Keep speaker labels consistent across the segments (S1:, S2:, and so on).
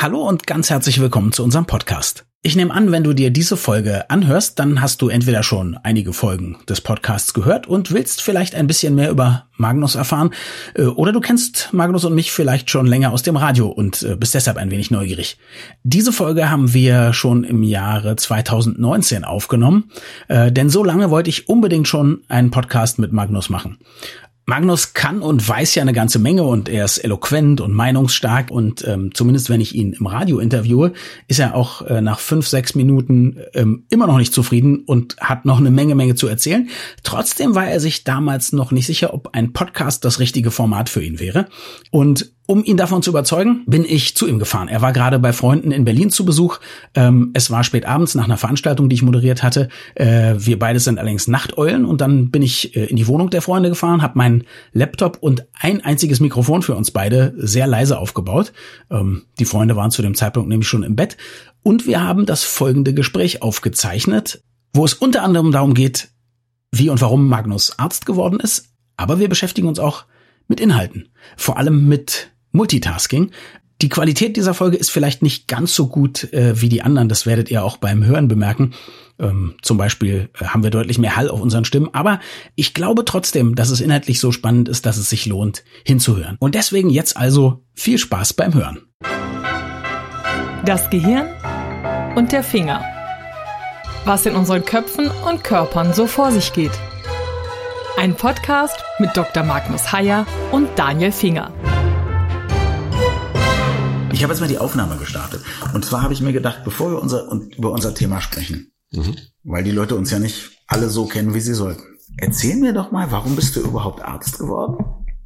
S1: Hallo und ganz herzlich willkommen zu unserem Podcast. Ich nehme an, wenn du dir diese Folge anhörst, dann hast du entweder schon einige Folgen des Podcasts gehört und willst vielleicht ein bisschen mehr über Magnus erfahren, äh, oder du kennst Magnus und mich vielleicht schon länger aus dem Radio und äh, bist deshalb ein wenig neugierig. Diese Folge haben wir schon im Jahre 2019 aufgenommen, äh, denn so lange wollte ich unbedingt schon einen Podcast mit Magnus machen. Magnus kann und weiß ja eine ganze Menge und er ist eloquent und meinungsstark und ähm, zumindest wenn ich ihn im Radio interviewe, ist er auch äh, nach fünf, sechs Minuten ähm, immer noch nicht zufrieden und hat noch eine Menge, Menge zu erzählen. Trotzdem war er sich damals noch nicht sicher, ob ein Podcast das richtige Format für ihn wäre. Und um ihn davon zu überzeugen, bin ich zu ihm gefahren. Er war gerade bei Freunden in Berlin zu Besuch. Ähm, es war spät abends nach einer Veranstaltung, die ich moderiert hatte. Äh, wir beide sind allerdings Nachteulen und dann bin ich äh, in die Wohnung der Freunde gefahren, habe meinen Laptop und ein einziges Mikrofon für uns beide sehr leise aufgebaut. Ähm, die Freunde waren zu dem Zeitpunkt nämlich schon im Bett und wir haben das folgende Gespräch aufgezeichnet, wo es unter anderem darum geht, wie und warum Magnus Arzt geworden ist, aber wir beschäftigen uns auch mit Inhalten, vor allem mit Multitasking. Die Qualität dieser Folge ist vielleicht nicht ganz so gut äh, wie die anderen, das werdet ihr auch beim Hören bemerken. Ähm, zum Beispiel äh, haben wir deutlich mehr Hall auf unseren Stimmen, aber ich glaube trotzdem, dass es inhaltlich so spannend ist, dass es sich lohnt, hinzuhören. Und deswegen jetzt also viel Spaß beim Hören.
S2: Das Gehirn und der Finger. Was in unseren Köpfen und Körpern so vor sich geht. Ein Podcast mit Dr. Magnus Heyer und Daniel Finger.
S1: Ich habe jetzt mal die Aufnahme gestartet. Und zwar habe ich mir gedacht, bevor wir unser, über unser Thema sprechen, mhm. weil die Leute uns ja nicht alle so kennen, wie sie sollten. Erzähl mir doch mal, warum bist du überhaupt Arzt geworden?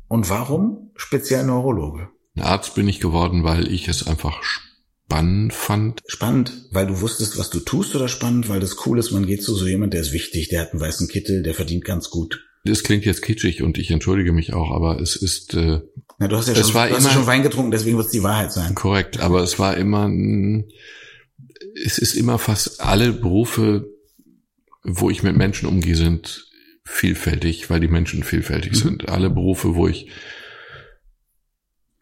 S1: Und warum speziell Neurologe?
S3: Arzt bin ich geworden, weil ich es einfach spannend fand.
S1: Spannend, weil du wusstest, was du tust oder spannend, weil das cool ist, man geht zu so jemand, der ist wichtig, der hat einen weißen Kittel, der verdient ganz gut.
S3: Das klingt jetzt kitschig und ich entschuldige mich auch, aber es ist. Äh,
S1: Na, du hast ja schon, du hast immer, schon Wein getrunken, deswegen wird es die Wahrheit sein.
S3: Korrekt, aber es war immer, es ist immer fast alle Berufe, wo ich mit Menschen umgehe, sind vielfältig, weil die Menschen vielfältig mhm. sind. Alle Berufe, wo ich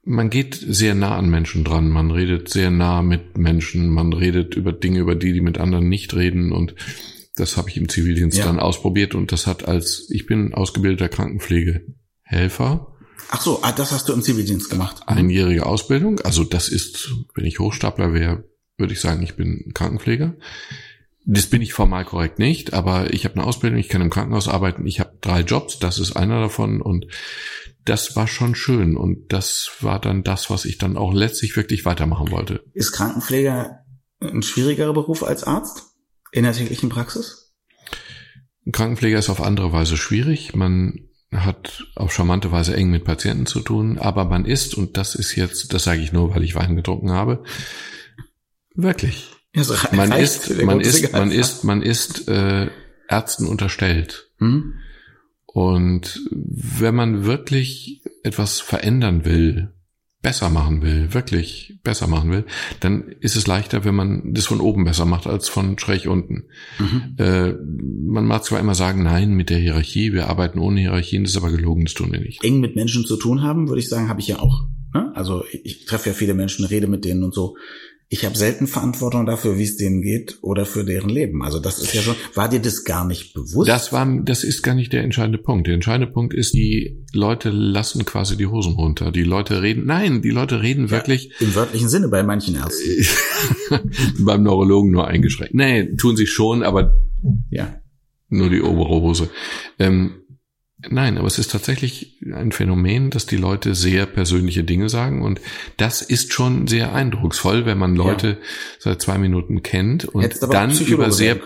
S3: man geht sehr nah an Menschen dran, man redet sehr nah mit Menschen, man redet über Dinge, über die die mit anderen nicht reden und das habe ich im Zivildienst ja. dann ausprobiert und das hat als, ich bin ausgebildeter Krankenpflegehelfer.
S1: Ach so, ah, das hast du im Zivildienst gemacht.
S3: Mhm. Einjährige Ausbildung. Also das ist, wenn ich Hochstapler wäre, würde ich sagen, ich bin Krankenpfleger. Das bin ich formal korrekt nicht, aber ich habe eine Ausbildung, ich kann im Krankenhaus arbeiten, ich habe drei Jobs, das ist einer davon und das war schon schön und das war dann das, was ich dann auch letztlich wirklich weitermachen wollte.
S1: Ist Krankenpfleger ein schwierigerer Beruf als Arzt? In der täglichen Praxis?
S3: Ein Krankenpfleger ist auf andere Weise schwierig. Man hat auf charmante Weise eng mit Patienten zu tun, aber man ist, und das ist jetzt, das sage ich nur, weil ich Wein getrunken habe, wirklich. Ja, so man ist, man ist, man ist, man ist äh, Ärzten unterstellt. Hm? Und wenn man wirklich etwas verändern will, besser machen will, wirklich besser machen will, dann ist es leichter, wenn man das von oben besser macht als von schräg unten. Mhm. Äh, man mag zwar immer sagen, nein, mit der Hierarchie, wir arbeiten ohne Hierarchien, das ist aber gelogen, das tun wir nicht.
S1: Eng mit Menschen zu tun haben, würde ich sagen, habe ich ja auch. Ne? Also ich treffe ja viele Menschen, rede mit denen und so ich habe selten Verantwortung dafür, wie es denen geht oder für deren Leben. Also das ist ja schon, war dir das gar nicht bewusst?
S3: Das war, das ist gar nicht der entscheidende Punkt. Der entscheidende Punkt ist, die Leute lassen quasi die Hosen runter. Die Leute reden, nein, die Leute reden ja, wirklich.
S1: Im wörtlichen Sinne bei manchen Ärzten.
S3: beim Neurologen nur eingeschränkt. Nee, tun sie schon, aber ja, nur die obere Hose. Ähm, Nein, aber es ist tatsächlich ein Phänomen, dass die Leute sehr persönliche Dinge sagen und das ist schon sehr eindrucksvoll, wenn man Leute ja. seit zwei Minuten kennt und dann über sehr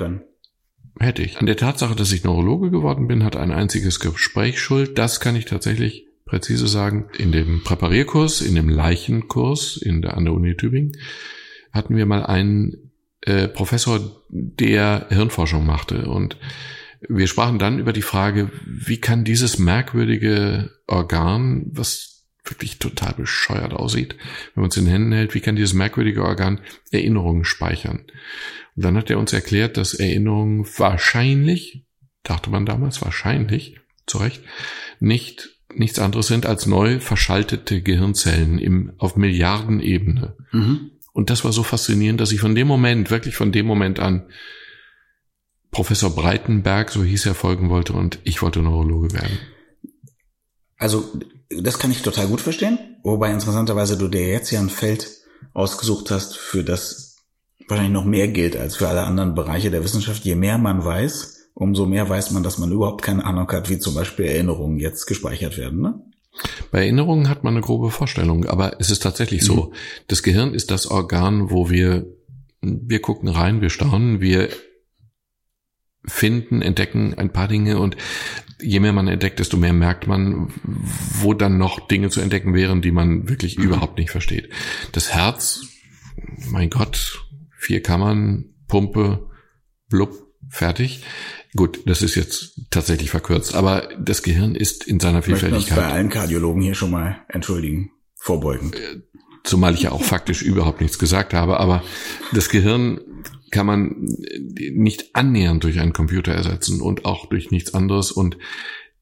S3: hätte ich. An der Tatsache, dass ich Neurologe geworden bin, hat ein einziges Gespräch schuld. Das kann ich tatsächlich präzise sagen. In dem Präparierkurs, in dem Leichenkurs in der, an der Uni Tübingen hatten wir mal einen äh, Professor, der Hirnforschung machte und wir sprachen dann über die Frage, wie kann dieses merkwürdige Organ, was wirklich total bescheuert aussieht, wenn man es in den Händen hält, wie kann dieses merkwürdige Organ Erinnerungen speichern? Und dann hat er uns erklärt, dass Erinnerungen wahrscheinlich, dachte man damals wahrscheinlich, zu Recht, nicht nichts anderes sind als neu verschaltete Gehirnzellen im, auf Milliardenebene. Mhm. Und das war so faszinierend, dass ich von dem Moment, wirklich von dem Moment an, Professor Breitenberg, so hieß er, folgen wollte und ich wollte Neurologe werden.
S1: Also, das kann ich total gut verstehen. Wobei interessanterweise du dir jetzt ja ein Feld ausgesucht hast, für das wahrscheinlich noch mehr gilt als für alle anderen Bereiche der Wissenschaft. Je mehr man weiß, umso mehr weiß man, dass man überhaupt keine Ahnung hat, wie zum Beispiel Erinnerungen jetzt gespeichert werden. Ne?
S3: Bei Erinnerungen hat man eine grobe Vorstellung, aber es ist tatsächlich mhm. so. Das Gehirn ist das Organ, wo wir, wir gucken rein, wir staunen, wir finden, entdecken ein paar Dinge und je mehr man entdeckt, desto mehr merkt man, wo dann noch Dinge zu entdecken wären, die man wirklich mhm. überhaupt nicht versteht. Das Herz, mein Gott, vier Kammern, Pumpe, blub, fertig. Gut, das ist jetzt tatsächlich verkürzt, aber das Gehirn ist in seiner Vielfältigkeit.
S1: Ich bei allen Kardiologen hier schon mal entschuldigen, vorbeugen.
S3: Zumal ich ja auch faktisch überhaupt nichts gesagt habe, aber das Gehirn kann man nicht annähernd durch einen Computer ersetzen und auch durch nichts anderes. Und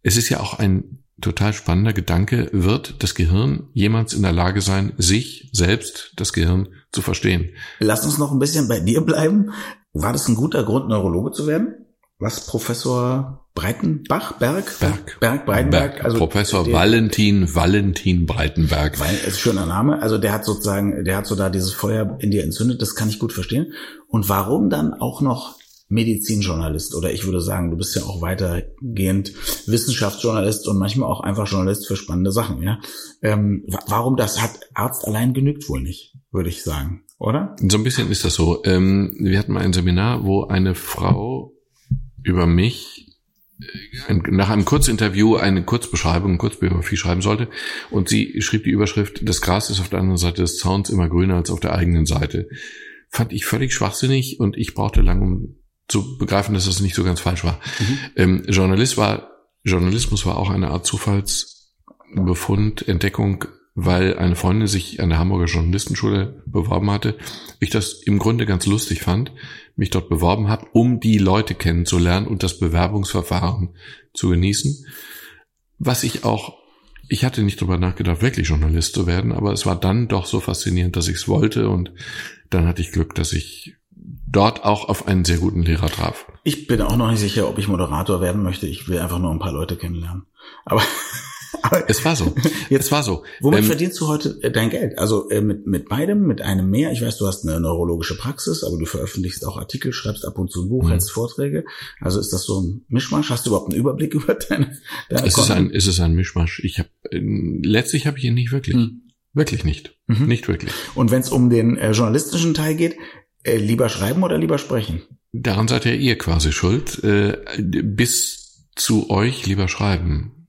S3: es ist ja auch ein total spannender Gedanke, wird das Gehirn jemals in der Lage sein, sich selbst, das Gehirn, zu verstehen?
S1: Lass uns noch ein bisschen bei dir bleiben. War das ein guter Grund, Neurologe zu werden? Was Professor Breitenbach, Berg?
S3: Berg.
S1: Berg, Breitenberg.
S3: Also Professor der, Valentin, Valentin Breitenberg.
S1: Weil, ist ein schöner Name. Also der hat sozusagen, der hat so da dieses Feuer in dir entzündet. Das kann ich gut verstehen. Und warum dann auch noch Medizinjournalist? Oder ich würde sagen, du bist ja auch weitergehend Wissenschaftsjournalist und manchmal auch einfach Journalist für spannende Sachen, ja? Ähm, warum das hat Arzt allein genügt wohl nicht, würde ich sagen, oder?
S3: So ein bisschen ist das so. Ähm, wir hatten mal ein Seminar, wo eine Frau über mich nach einem Kurzinterview eine Kurzbeschreibung, eine Kurzbiografie schreiben sollte. Und sie schrieb die Überschrift, das Gras ist auf der anderen Seite des Zauns immer grüner als auf der eigenen Seite. Fand ich völlig schwachsinnig und ich brauchte lange, um zu begreifen, dass das nicht so ganz falsch war. Mhm. Ähm, Journalist war, Journalismus war auch eine Art Zufallsbefund, Entdeckung weil eine Freundin sich an der Hamburger Journalistenschule beworben hatte. Ich das im Grunde ganz lustig fand, mich dort beworben habe, um die Leute kennenzulernen und das Bewerbungsverfahren zu genießen. Was ich auch, ich hatte nicht drüber nachgedacht, wirklich Journalist zu werden, aber es war dann doch so faszinierend, dass ich es wollte und dann hatte ich Glück, dass ich dort auch auf einen sehr guten Lehrer traf.
S1: Ich bin auch noch nicht sicher, ob ich Moderator werden möchte. Ich will einfach nur ein paar Leute kennenlernen. Aber
S3: aber es war so. Jetzt, es war so.
S1: Womit ähm, verdienst du heute äh, dein Geld? Also äh, mit, mit beidem, mit einem mehr. Ich weiß, du hast eine neurologische Praxis, aber du veröffentlichst auch Artikel, schreibst ab und zu ein Buch, mhm. hältst Vorträge. Also ist das so ein Mischmasch? Hast du überhaupt einen Überblick über deine,
S3: deine es ist ein Es ist ein Mischmasch. Ich habe äh, letztlich habe ich ihn nicht wirklich. Mhm. Wirklich nicht. Mhm. Nicht wirklich.
S1: Und wenn es um den äh, journalistischen Teil geht, äh, lieber schreiben oder lieber sprechen?
S3: Daran seid ja ihr quasi schuld. Äh, bis zu euch lieber schreiben.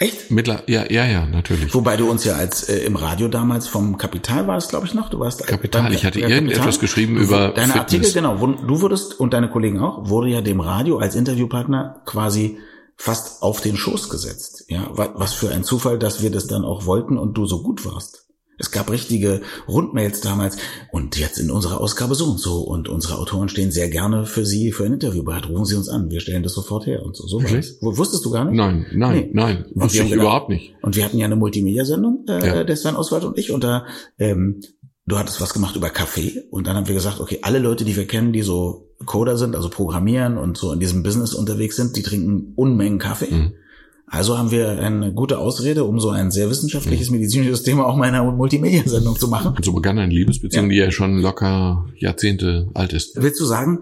S1: Echt?
S3: Mittler, ja, ja, ja, natürlich.
S1: Wobei du uns ja als äh, im Radio damals vom Kapital war es, glaube ich, noch. Du warst
S3: Kapital. Beim, ich hatte äh, irgendetwas geschrieben über
S1: deine Fitness. Artikel, genau. Wo, du wurdest und deine Kollegen auch wurde ja dem Radio als Interviewpartner quasi fast auf den Schoß gesetzt. Ja, was für ein Zufall, dass wir das dann auch wollten und du so gut warst. Es gab richtige Rundmails damals und jetzt in unserer Ausgabe so und so und unsere Autoren stehen sehr gerne für Sie für ein Interview bereit. Rufen Sie uns an, wir stellen das sofort her und so. so okay. Wusstest du gar nicht?
S3: Nein, nein, nee. nein, wusste ich gedacht, überhaupt nicht.
S1: Und wir hatten ja eine Multimedia-Sendung, äh, ja. der Sven Oswald und ich und da ähm, du hattest was gemacht über Kaffee und dann haben wir gesagt, okay, alle Leute, die wir kennen, die so Coder sind, also programmieren und so in diesem Business unterwegs sind, die trinken Unmengen Kaffee. Mhm. Also haben wir eine gute Ausrede, um so ein sehr wissenschaftliches medizinisches Thema auch mal in einer Multimedia-Sendung zu machen.
S3: Und so begann eine Liebesbeziehung, ja. die ja schon locker Jahrzehnte alt ist.
S1: Willst du sagen,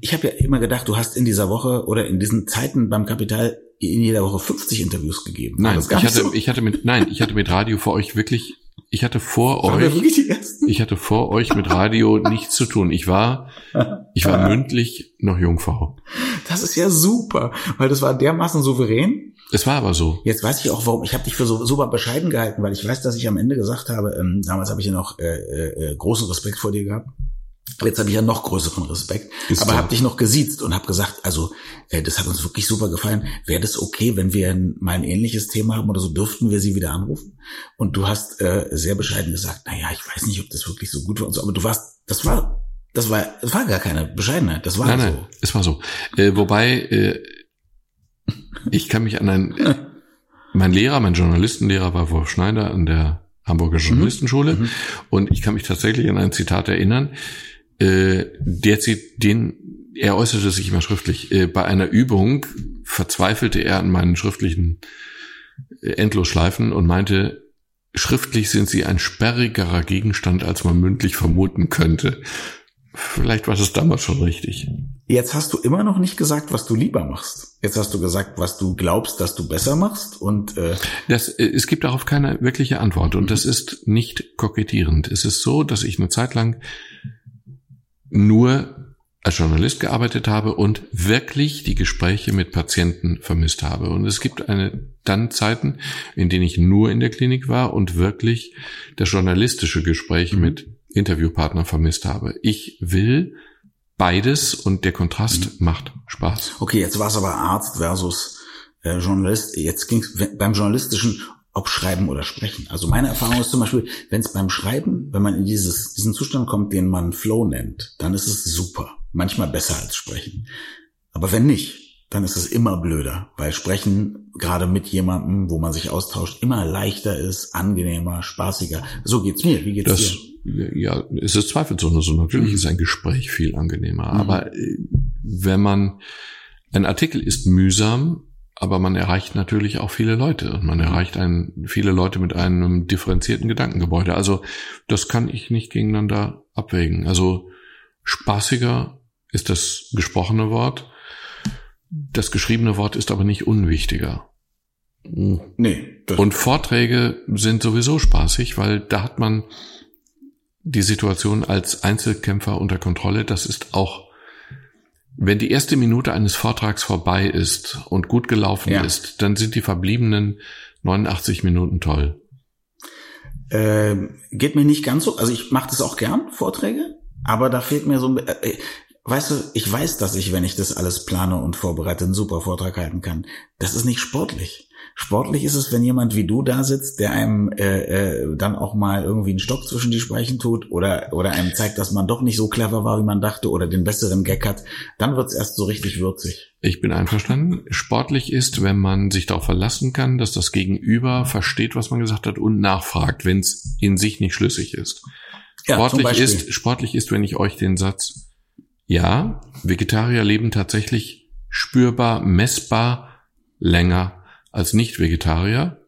S1: ich habe ja immer gedacht, du hast in dieser Woche oder in diesen Zeiten beim Kapital in jeder Woche 50 Interviews gegeben.
S3: Nein, ich hatte, so? ich hatte mit, nein, ich hatte mit Radio vor euch wirklich, ich hatte vor war euch, ich hatte vor euch mit Radio nichts zu tun. Ich war, ich war mündlich noch Jungfrau.
S1: Das ist ja super, weil das war dermaßen souverän
S3: es war aber so.
S1: Jetzt weiß ich auch, warum. Ich habe dich für so super bescheiden gehalten, weil ich weiß, dass ich am Ende gesagt habe, ähm, damals habe ich ja noch äh, äh, großen Respekt vor dir gehabt. Jetzt habe ich ja noch größeren Respekt, Ist aber habe dich noch gesiezt und habe gesagt, also äh, das hat uns wirklich super gefallen. Wäre das okay, wenn wir ein, mal ein ähnliches Thema haben oder so, dürften wir sie wieder anrufen? Und du hast äh, sehr bescheiden gesagt, na ja, ich weiß nicht, ob das wirklich so gut war und so, aber du warst, das war, das war, das war gar keine Bescheidenheit, das war nein, so. Nein,
S3: es war so. Äh, wobei äh, ich kann mich an ein, mein Lehrer, mein Journalistenlehrer war Wolf Schneider an der Hamburger mhm. Journalistenschule. Mhm. Und ich kann mich tatsächlich an ein Zitat erinnern. Äh, der, den, er äußerte sich immer schriftlich. Äh, bei einer Übung verzweifelte er an meinen schriftlichen äh, Endlosschleifen und meinte, schriftlich sind sie ein sperrigerer Gegenstand, als man mündlich vermuten könnte. Vielleicht war das damals schon richtig.
S1: Jetzt hast du immer noch nicht gesagt, was du lieber machst. Jetzt hast du gesagt, was du glaubst, dass du besser machst und äh
S3: das, äh, es gibt darauf keine wirkliche Antwort und das ist nicht kokettierend. Es ist so, dass ich eine Zeit lang nur als Journalist gearbeitet habe und wirklich die Gespräche mit Patienten vermisst habe. Und es gibt eine dann Zeiten, in denen ich nur in der Klinik war und wirklich das journalistische Gespräch mhm. mit Interviewpartner vermisst habe. Ich will beides und der Kontrast mhm. macht Spaß.
S1: Okay, jetzt war es aber Arzt versus äh, Journalist. Jetzt ging es beim Journalistischen ob Schreiben oder Sprechen. Also meine Erfahrung ist zum Beispiel, wenn es beim Schreiben, wenn man in dieses, diesen Zustand kommt, den man Flow nennt, dann ist es super. Manchmal besser als Sprechen. Aber wenn nicht, dann ist es immer blöder, weil Sprechen gerade mit jemandem, wo man sich austauscht, immer leichter ist, angenehmer, spaßiger. So geht's mir. Wie geht's
S3: das,
S1: dir?
S3: Ja, es ist zweifelsohne so. Natürlich mhm. ist ein Gespräch viel angenehmer. Mhm. Aber äh, wenn man, ein Artikel ist mühsam, aber man erreicht natürlich auch viele Leute und man erreicht ein, viele Leute mit einem differenzierten Gedankengebäude. Also das kann ich nicht gegeneinander abwägen. Also spaßiger ist das gesprochene Wort. Das geschriebene Wort ist aber nicht unwichtiger. Nee. Und Vorträge sind sowieso spaßig, weil da hat man die Situation als Einzelkämpfer unter Kontrolle. Das ist auch, wenn die erste Minute eines Vortrags vorbei ist und gut gelaufen ja. ist, dann sind die verbliebenen 89 Minuten toll.
S1: Äh, geht mir nicht ganz so. Also ich mache das auch gern, Vorträge, aber da fehlt mir so, äh, weißt du, ich weiß, dass ich, wenn ich das alles plane und vorbereite, einen super Vortrag halten kann. Das ist nicht sportlich. Sportlich ist es, wenn jemand wie du da sitzt, der einem äh, äh, dann auch mal irgendwie einen Stock zwischen die Speichen tut oder oder einem zeigt, dass man doch nicht so clever war, wie man dachte oder den besseren Gag hat, dann wird's erst so richtig würzig.
S3: Ich bin einverstanden. Sportlich ist, wenn man sich darauf verlassen kann, dass das Gegenüber versteht, was man gesagt hat und nachfragt, wenn es in sich nicht schlüssig ist. Ja, sportlich ist sportlich ist, wenn ich euch den Satz ja, Vegetarier leben tatsächlich spürbar, messbar länger als Nicht-Vegetarier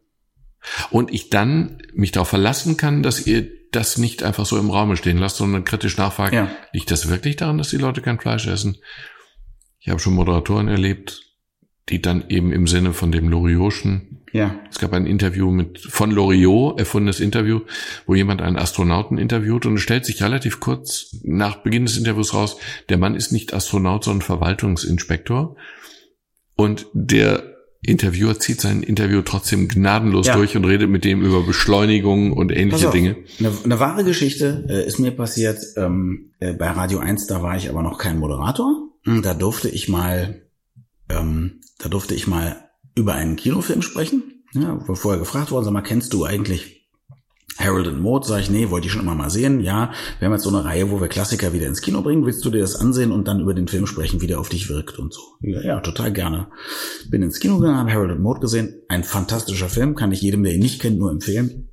S3: und ich dann mich darauf verlassen kann, dass ihr das nicht einfach so im Raum stehen lasst, sondern kritisch nachfragt, ja. liegt das wirklich daran, dass die Leute kein Fleisch essen? Ich habe schon Moderatoren erlebt, die dann eben im Sinne von dem Loriotschen, ja. es gab ein Interview mit von Loriot, erfundenes Interview, wo jemand einen Astronauten interviewt und es stellt sich relativ kurz nach Beginn des Interviews raus, der Mann ist nicht Astronaut, sondern Verwaltungsinspektor. Und der Interviewer zieht sein Interview trotzdem gnadenlos ja. durch und redet mit dem über Beschleunigung und ähnliche Dinge.
S1: Eine, eine, wahre Geschichte äh, ist mir passiert ähm, äh, bei Radio 1, da war ich aber noch kein Moderator. Hm, da durfte ich mal, ähm, da durfte ich mal über einen Kinofilm sprechen. Ja, wo vorher gefragt worden, sag mal, kennst du eigentlich Harold and Maud, sage ich, nee, wollte ich schon immer mal sehen. Ja, wir haben jetzt so eine Reihe, wo wir Klassiker wieder ins Kino bringen. Willst du dir das ansehen und dann über den Film sprechen, wie der auf dich wirkt und so? Ja, ja total gerne. Bin ins Kino gegangen, habe Harold and Maud gesehen. Ein fantastischer Film, kann ich jedem, der ihn nicht kennt, nur empfehlen.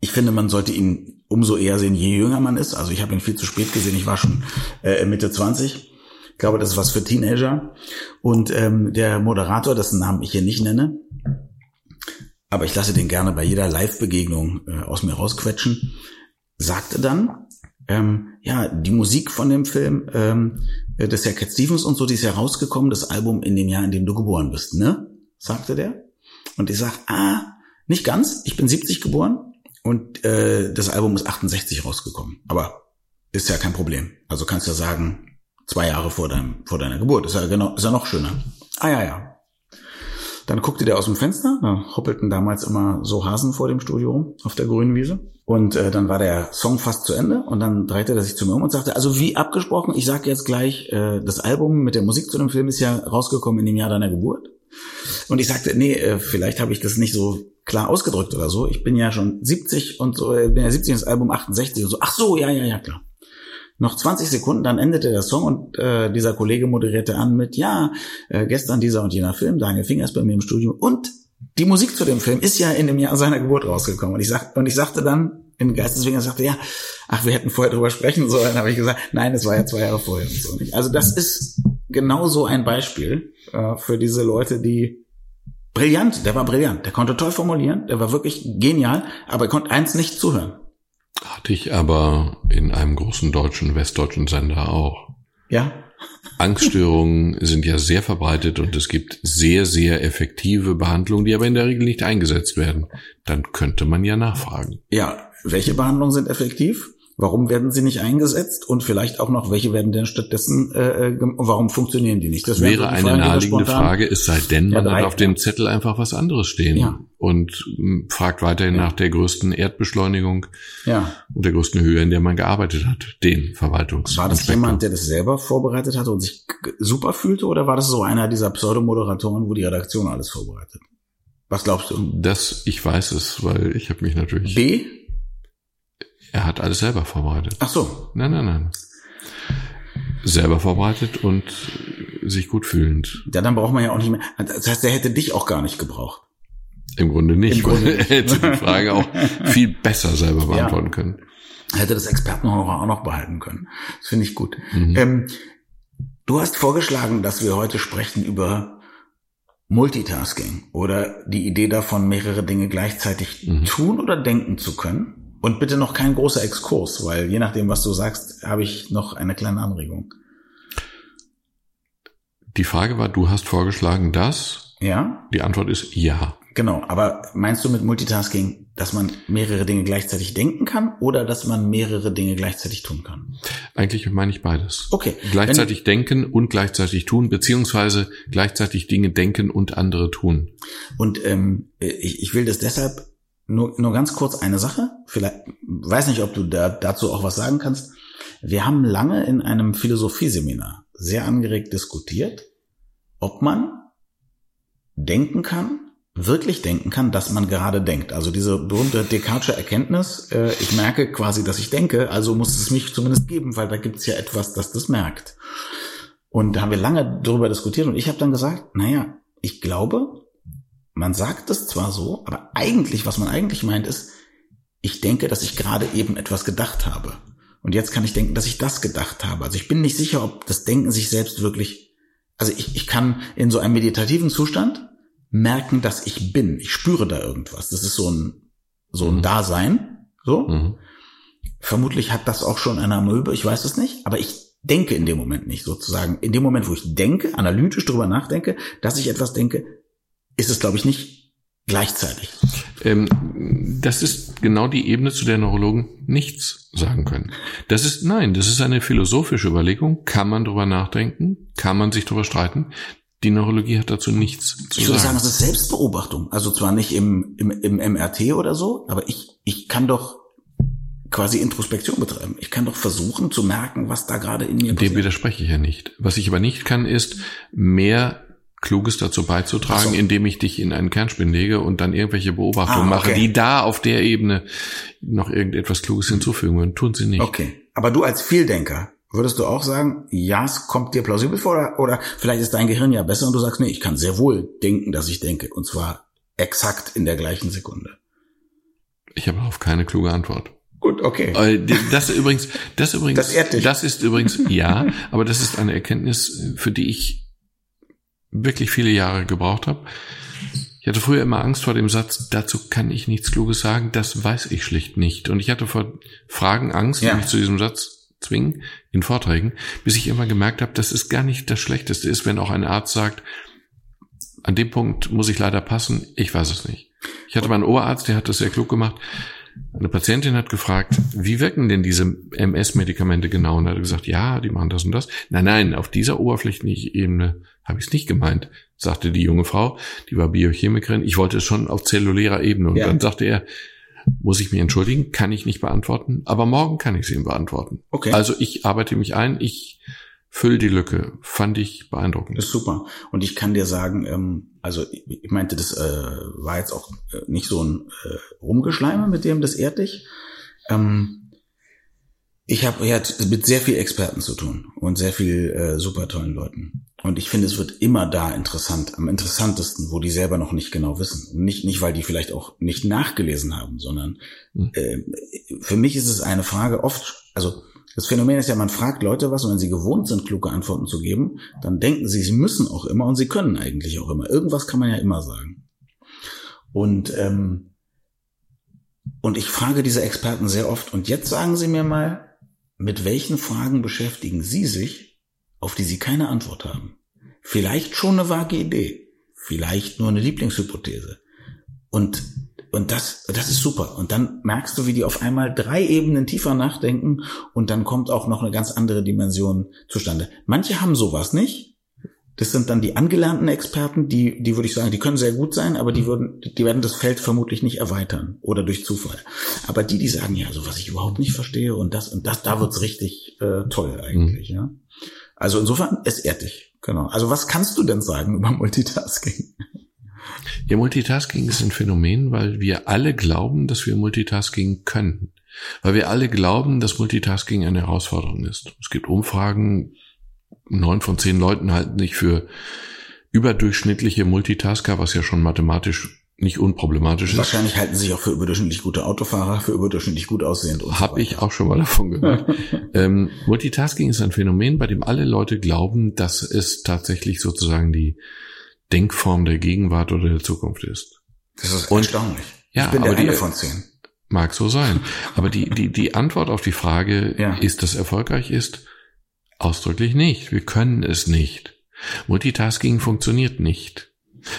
S1: Ich finde, man sollte ihn umso eher sehen, je jünger man ist. Also ich habe ihn viel zu spät gesehen. Ich war schon äh, Mitte 20. Ich glaube, das ist was für Teenager. Und ähm, der Moderator, dessen Namen ich hier nicht nenne, aber ich lasse den gerne bei jeder Live-Begegnung äh, aus mir rausquetschen, sagte dann, ähm, ja, die Musik von dem Film, ähm, äh, das ist ja Cat Stevens und so, die ist ja rausgekommen, das Album in dem Jahr, in dem du geboren bist, ne? sagte der. Und ich sag, ah, nicht ganz, ich bin 70 geboren und äh, das Album ist 68 rausgekommen. Aber ist ja kein Problem. Also kannst ja sagen, zwei Jahre vor, deinem, vor deiner Geburt. Ist ja, genau, ist ja noch schöner. Ah ja, ja. Dann guckte der aus dem Fenster, da hoppelten damals immer so Hasen vor dem Studio rum auf der grünen Wiese. Und äh, dann war der Song fast zu Ende und dann drehte er sich zu mir um und sagte, also wie abgesprochen, ich sage jetzt gleich, äh, das Album mit der Musik zu dem Film ist ja rausgekommen in dem Jahr deiner Geburt. Und ich sagte, nee, äh, vielleicht habe ich das nicht so klar ausgedrückt oder so. Ich bin ja schon 70 und so, äh, bin ja 70 das Album 68 und so. Ach so, ja, ja, ja, klar. Noch 20 Sekunden, dann endete der Song und äh, dieser Kollege moderierte an mit, ja, äh, gestern dieser und jener Film, Daniel Finger ist bei mir im Studio und die Musik zu dem Film ist ja in dem Jahr seiner Geburt rausgekommen. Und ich, sag, und ich sagte dann, in Geisteswegen sagte, ja, ach, wir hätten vorher drüber sprechen sollen. habe ich gesagt, nein, es war ja zwei Jahre vorher und so nicht. Also das ist genau so ein Beispiel äh, für diese Leute, die brillant, der war brillant, der konnte toll formulieren, der war wirklich genial, aber er konnte eins nicht zuhören.
S3: Hatte ich aber in einem großen deutschen, westdeutschen Sender auch.
S1: Ja.
S3: Angststörungen sind ja sehr verbreitet und es gibt sehr, sehr effektive Behandlungen, die aber in der Regel nicht eingesetzt werden. Dann könnte man ja nachfragen.
S1: Ja, welche Behandlungen sind effektiv? Warum werden sie nicht eingesetzt? Und vielleicht auch noch, welche werden denn stattdessen, äh, äh warum funktionieren die nicht?
S3: Das wäre eine Fragen, naheliegende Frage, es sei denn, man ja, hat auf dem Zettel einfach was anderes stehen ja. und hm, fragt weiterhin ja. nach der größten Erdbeschleunigung
S1: ja.
S3: und der größten Höhe, in der man gearbeitet hat, den Verwaltungs.
S1: War das jemand, der das selber vorbereitet hatte und sich super fühlte, oder war das so einer dieser Pseudomoderatoren, wo die Redaktion alles vorbereitet? Was glaubst du?
S3: Das, ich weiß es, weil ich habe mich natürlich.
S1: B?
S3: Er hat alles selber vorbereitet.
S1: Ach so.
S3: Nein, nein, nein. Selber vorbereitet und sich gut fühlend.
S1: Ja, dann braucht man ja auch nicht mehr. Das heißt, er hätte dich auch gar nicht gebraucht.
S3: Im Grunde nicht. Im Grunde. Er hätte die Frage auch viel besser selber beantworten ja. können.
S1: Er hätte das Expertenhonorar auch noch behalten können. Das finde ich gut. Mhm. Ähm, du hast vorgeschlagen, dass wir heute sprechen über Multitasking oder die Idee davon, mehrere Dinge gleichzeitig mhm. tun oder denken zu können. Und bitte noch kein großer Exkurs, weil je nachdem, was du sagst, habe ich noch eine kleine Anregung.
S3: Die Frage war, du hast vorgeschlagen, dass?
S1: Ja.
S3: Die Antwort ist ja.
S1: Genau, aber meinst du mit Multitasking, dass man mehrere Dinge gleichzeitig denken kann oder dass man mehrere Dinge gleichzeitig tun kann?
S3: Eigentlich meine ich beides.
S1: Okay.
S3: Gleichzeitig Wenn, denken und gleichzeitig tun, beziehungsweise gleichzeitig Dinge denken und andere tun.
S1: Und ähm, ich, ich will das deshalb nur, nur ganz kurz eine Sache. Vielleicht, weiß nicht, ob du da, dazu auch was sagen kannst. Wir haben lange in einem Philosophieseminar sehr angeregt diskutiert, ob man denken kann, wirklich denken kann, dass man gerade denkt. Also diese berühmte Descartesche Erkenntnis, äh, ich merke quasi, dass ich denke, also muss es mich zumindest geben, weil da gibt es ja etwas, das das merkt. Und da haben wir lange darüber diskutiert und ich habe dann gesagt, naja, ich glaube, man sagt es zwar so, aber eigentlich, was man eigentlich meint, ist, ich denke, dass ich gerade eben etwas gedacht habe. Und jetzt kann ich denken, dass ich das gedacht habe. Also ich bin nicht sicher, ob das Denken sich selbst wirklich, also ich, ich kann in so einem meditativen Zustand merken, dass ich bin. Ich spüre da irgendwas. Das ist so ein, so ein mhm. Dasein. So. Mhm. Vermutlich hat das auch schon eine Amöbe, ich weiß es nicht, aber ich denke in dem Moment nicht sozusagen. In dem Moment, wo ich denke, analytisch darüber nachdenke, dass ich etwas denke, ist es, glaube ich, nicht gleichzeitig.
S3: Ähm, das ist genau die Ebene, zu der Neurologen nichts sagen können. Das ist, nein, das ist eine philosophische Überlegung. Kann man drüber nachdenken? Kann man sich drüber streiten? Die Neurologie hat dazu nichts zu
S1: ich würde sagen. das ist Selbstbeobachtung. Also zwar nicht im, im, im MRT oder so, aber ich, ich kann doch quasi Introspektion betreiben. Ich kann doch versuchen zu merken, was da gerade in mir
S3: passiert. Dem widerspreche ich ja nicht. Was ich aber nicht kann, ist mehr Kluges dazu beizutragen, so. indem ich dich in einen Kernspin lege und dann irgendwelche Beobachtungen ah, okay. mache, die da auf der Ebene noch irgendetwas Kluges hinzufügen würden. Tun sie nicht.
S1: Okay. Aber du als Vieldenker, würdest du auch sagen, ja, es kommt dir plausibel vor oder, oder vielleicht ist dein Gehirn ja besser und du sagst, nee, ich kann sehr wohl denken, dass ich denke. Und zwar exakt in der gleichen Sekunde.
S3: Ich habe auf keine kluge Antwort.
S1: Gut, okay.
S3: Äh, das übrigens, das übrigens, das, das ist übrigens, ja, aber das ist eine Erkenntnis, für die ich wirklich viele Jahre gebraucht habe. Ich hatte früher immer Angst vor dem Satz, dazu kann ich nichts Kluges sagen, das weiß ich schlicht nicht. Und ich hatte vor Fragen Angst, ja. die mich zu diesem Satz zwingen, in Vorträgen, bis ich immer gemerkt habe, dass es gar nicht das Schlechteste ist, wenn auch ein Arzt sagt, an dem Punkt muss ich leider passen, ich weiß es nicht. Ich hatte mal einen Oberarzt, der hat das sehr klug gemacht. Eine Patientin hat gefragt, wie wirken denn diese MS-Medikamente genau? Und er hat gesagt, ja, die machen das und das. Nein, nein, auf dieser oberflächlichen Ebene habe ich es nicht gemeint, sagte die junge Frau, die war Biochemikerin. Ich wollte es schon auf zellulärer Ebene. Und ja. dann sagte er, muss ich mich entschuldigen, kann ich nicht beantworten, aber morgen kann ich sie ihm beantworten.
S1: Okay.
S3: Also ich arbeite mich ein, ich fülle die Lücke. Fand ich beeindruckend.
S1: Das ist super. Und ich kann dir sagen, ähm, also ich meinte, das äh, war jetzt auch äh, nicht so ein äh, Rumgeschleime mit dem, das ehrt dich. Ähm, Ich habe ja mit sehr viel Experten zu tun und sehr viel äh, super tollen Leuten. Und ich finde, es wird immer da interessant, am interessantesten, wo die selber noch nicht genau wissen. Und nicht, nicht, weil die vielleicht auch nicht nachgelesen haben, sondern hm. äh, für mich ist es eine Frage oft, also das Phänomen ist ja, man fragt Leute was und wenn sie gewohnt sind, kluge Antworten zu geben, dann denken sie, sie müssen auch immer und sie können eigentlich auch immer. Irgendwas kann man ja immer sagen. Und ähm, und ich frage diese Experten sehr oft, und jetzt sagen Sie mir mal, mit welchen Fragen beschäftigen Sie sich, auf die Sie keine Antwort haben? Vielleicht schon eine vage Idee, vielleicht nur eine Lieblingshypothese. Und, und das, das ist super. Und dann merkst du, wie die auf einmal drei Ebenen tiefer nachdenken und dann kommt auch noch eine ganz andere Dimension zustande. Manche haben sowas nicht. Das sind dann die angelernten Experten, die, die würde ich sagen, die können sehr gut sein, aber die würden, die werden das Feld vermutlich nicht erweitern oder durch Zufall. Aber die, die sagen, ja, so was ich überhaupt nicht verstehe und das und das, da wird's richtig äh, toll eigentlich, mhm. ja. Also insofern, es ehrt dich, genau. Also was kannst du denn sagen über Multitasking?
S3: Ja, Multitasking ist ein Phänomen, weil wir alle glauben, dass wir Multitasking können. Weil wir alle glauben, dass Multitasking eine Herausforderung ist. Es gibt Umfragen, neun von zehn Leuten halten sich für überdurchschnittliche Multitasker, was ja schon mathematisch nicht unproblematisch ist.
S1: Wahrscheinlich halten sie sich auch für überdurchschnittlich gute Autofahrer, für überdurchschnittlich gut aussehend.
S3: Habe so ich auch schon mal davon gehört. ähm, Multitasking ist ein Phänomen, bei dem alle Leute glauben, dass es tatsächlich sozusagen die Denkform der Gegenwart oder der Zukunft ist.
S1: Das ist Und, erstaunlich. Ja, ich bin der eine von zehn.
S3: Mag so sein. Aber die, die, die Antwort auf die Frage, ja. ist das erfolgreich ist, Ausdrücklich nicht. Wir können es nicht. Multitasking funktioniert nicht.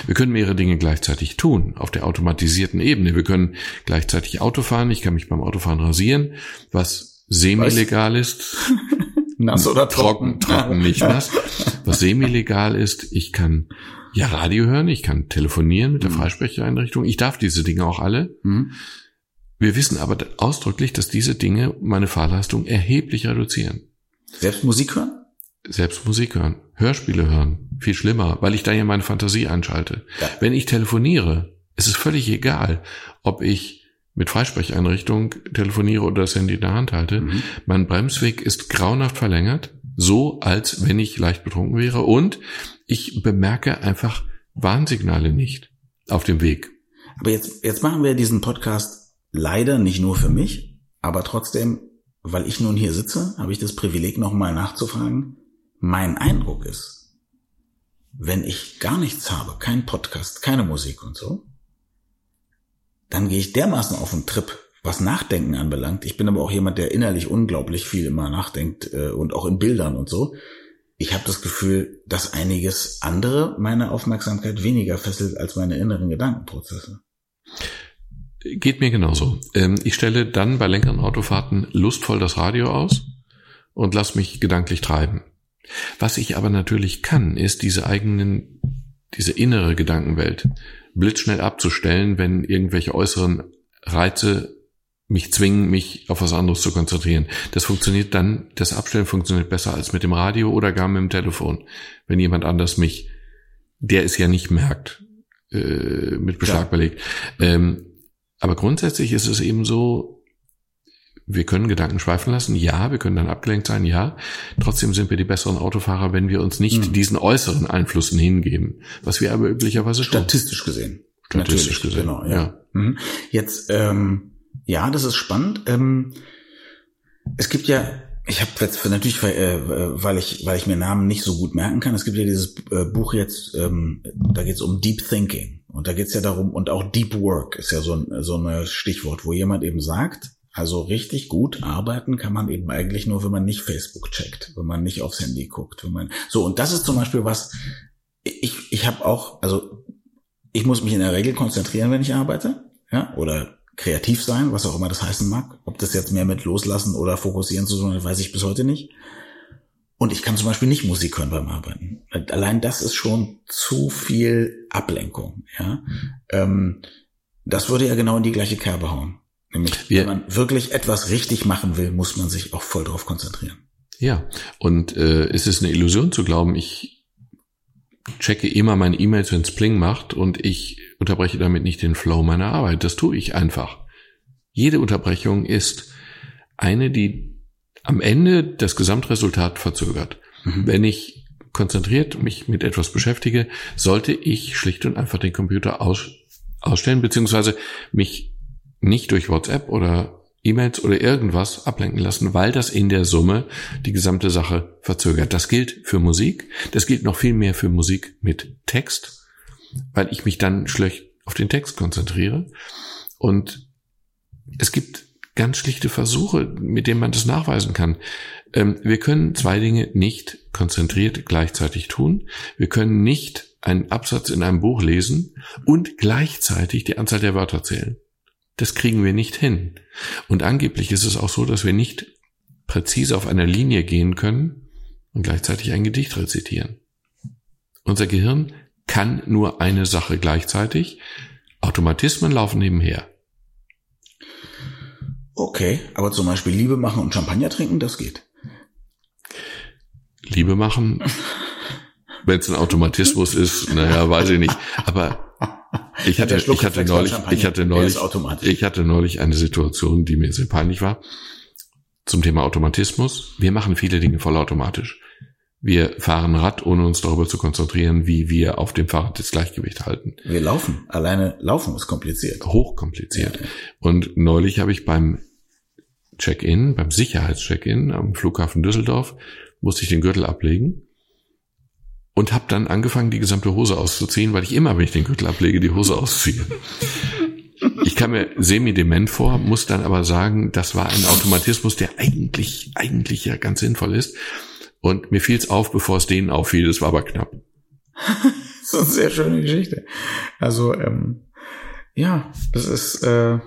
S3: Wir können mehrere Dinge gleichzeitig tun, auf der automatisierten Ebene. Wir können gleichzeitig Auto fahren. Ich kann mich beim Autofahren rasieren, was semi-legal ist.
S1: nass oder trocken?
S3: Trocken, trocken nicht nass. Was semi-legal ist, ich kann ja Radio hören, ich kann telefonieren mit der mhm. Freisprecheinrichtung. Ich darf diese Dinge auch alle. Mhm. Wir wissen aber ausdrücklich, dass diese Dinge meine Fahrleistung erheblich reduzieren.
S1: Selbst Musik hören?
S3: Selbst Musik hören. Hörspiele hören. Viel schlimmer, weil ich da ja meine Fantasie einschalte. Ja. Wenn ich telefoniere, ist es völlig egal, ob ich mit Freisprecheinrichtung telefoniere oder das Handy in der Hand halte. Mhm. Mein Bremsweg ist grauenhaft verlängert, so als wenn ich leicht betrunken wäre und ich bemerke einfach Warnsignale nicht auf dem Weg.
S1: Aber jetzt, jetzt machen wir diesen Podcast leider nicht nur für mich, aber trotzdem weil ich nun hier sitze, habe ich das Privileg, nochmal nachzufragen. Mein Eindruck ist, wenn ich gar nichts habe, kein Podcast, keine Musik und so, dann gehe ich dermaßen auf den Trip, was Nachdenken anbelangt. Ich bin aber auch jemand, der innerlich unglaublich viel immer nachdenkt äh, und auch in Bildern und so. Ich habe das Gefühl, dass einiges andere meine Aufmerksamkeit weniger fesselt als meine inneren Gedankenprozesse.
S3: Geht mir genauso. Ähm, ich stelle dann bei längeren Autofahrten lustvoll das Radio aus und lass mich gedanklich treiben. Was ich aber natürlich kann, ist diese eigenen, diese innere Gedankenwelt blitzschnell abzustellen, wenn irgendwelche äußeren Reize mich zwingen, mich auf was anderes zu konzentrieren. Das funktioniert dann, das Abstellen funktioniert besser als mit dem Radio oder gar mit dem Telefon. Wenn jemand anders mich, der es ja nicht merkt, äh, mit Beschlag ja. belegt, ähm, aber grundsätzlich ist es eben so, wir können Gedanken schweifen lassen, ja, wir können dann abgelenkt sein, ja. Trotzdem sind wir die besseren Autofahrer, wenn wir uns nicht mhm. diesen äußeren Einflüssen hingeben, was wir aber üblicherweise
S1: statistisch tun. gesehen.
S3: Statistisch Natürlich, gesehen, genau, ja. ja.
S1: Mhm. Jetzt, ähm, ja, das ist spannend. Ähm, es gibt ja ich habe jetzt natürlich, weil, äh, weil ich weil ich mir Namen nicht so gut merken kann. Es gibt ja dieses äh, Buch jetzt, ähm, da geht es um Deep Thinking und da geht es ja darum und auch Deep Work ist ja so ein so ein Stichwort, wo jemand eben sagt, also richtig gut arbeiten kann man eben eigentlich nur, wenn man nicht Facebook checkt, wenn man nicht aufs Handy guckt, wenn man so und das ist zum Beispiel was ich ich habe auch also ich muss mich in der Regel konzentrieren, wenn ich arbeite, ja oder kreativ sein, was auch immer das heißen mag. Ob das jetzt mehr mit Loslassen oder Fokussieren zu tun hat, weiß ich bis heute nicht. Und ich kann zum Beispiel nicht Musik hören beim Arbeiten. Allein das ist schon zu viel Ablenkung. Ja, ähm, das würde ja genau in die gleiche Kerbe hauen. Nämlich, ja. wenn man wirklich etwas richtig machen will, muss man sich auch voll drauf konzentrieren.
S3: Ja, und äh, es ist eine Illusion zu glauben, ich checke immer meine E-Mails, wenn es Pling macht und ich unterbreche damit nicht den Flow meiner Arbeit. Das tue ich einfach. Jede Unterbrechung ist eine, die am Ende das Gesamtresultat verzögert. Mhm. Wenn ich konzentriert mich mit etwas beschäftige, sollte ich schlicht und einfach den Computer aus, ausstellen, beziehungsweise mich nicht durch WhatsApp oder E-Mails oder irgendwas ablenken lassen, weil das in der Summe die gesamte Sache verzögert. Das gilt für Musik, das gilt noch viel mehr für Musik mit Text, weil ich mich dann schlecht auf den Text konzentriere. Und es gibt ganz schlichte Versuche, mit denen man das nachweisen kann. Ähm, wir können zwei Dinge nicht konzentriert gleichzeitig tun. Wir können nicht einen Absatz in einem Buch lesen und gleichzeitig die Anzahl der Wörter zählen. Das kriegen wir nicht hin. Und angeblich ist es auch so, dass wir nicht präzise auf einer Linie gehen können und gleichzeitig ein Gedicht rezitieren. Unser Gehirn kann nur eine Sache gleichzeitig. Automatismen laufen nebenher.
S1: Okay, aber zum Beispiel Liebe machen und Champagner trinken, das geht.
S3: Liebe machen, wenn es ein Automatismus ist, naja, weiß ich nicht. Aber ich hatte, ich hatte neulich, ich hatte neulich, ich hatte neulich eine Situation, die mir sehr peinlich war. Zum Thema Automatismus. Wir machen viele Dinge vollautomatisch. Wir fahren Rad, ohne uns darüber zu konzentrieren, wie wir auf dem Fahrrad das Gleichgewicht halten.
S1: Wir laufen. Alleine laufen ist kompliziert.
S3: Hochkompliziert. Ja, ja. Und neulich habe ich beim Check-in, beim Sicherheitscheck-in am Flughafen Düsseldorf, musste ich den Gürtel ablegen und habe dann angefangen, die gesamte Hose auszuziehen, weil ich immer, wenn ich den Gürtel ablege, die Hose ausziehe. Ich kam mir semi-dement vor, muss dann aber sagen, das war ein Automatismus, der eigentlich, eigentlich ja ganz sinnvoll ist. Und mir fiel es auf, bevor es denen auffiel, das war aber knapp.
S1: das ist eine sehr schöne Geschichte. Also, ähm, ja, das ist, äh,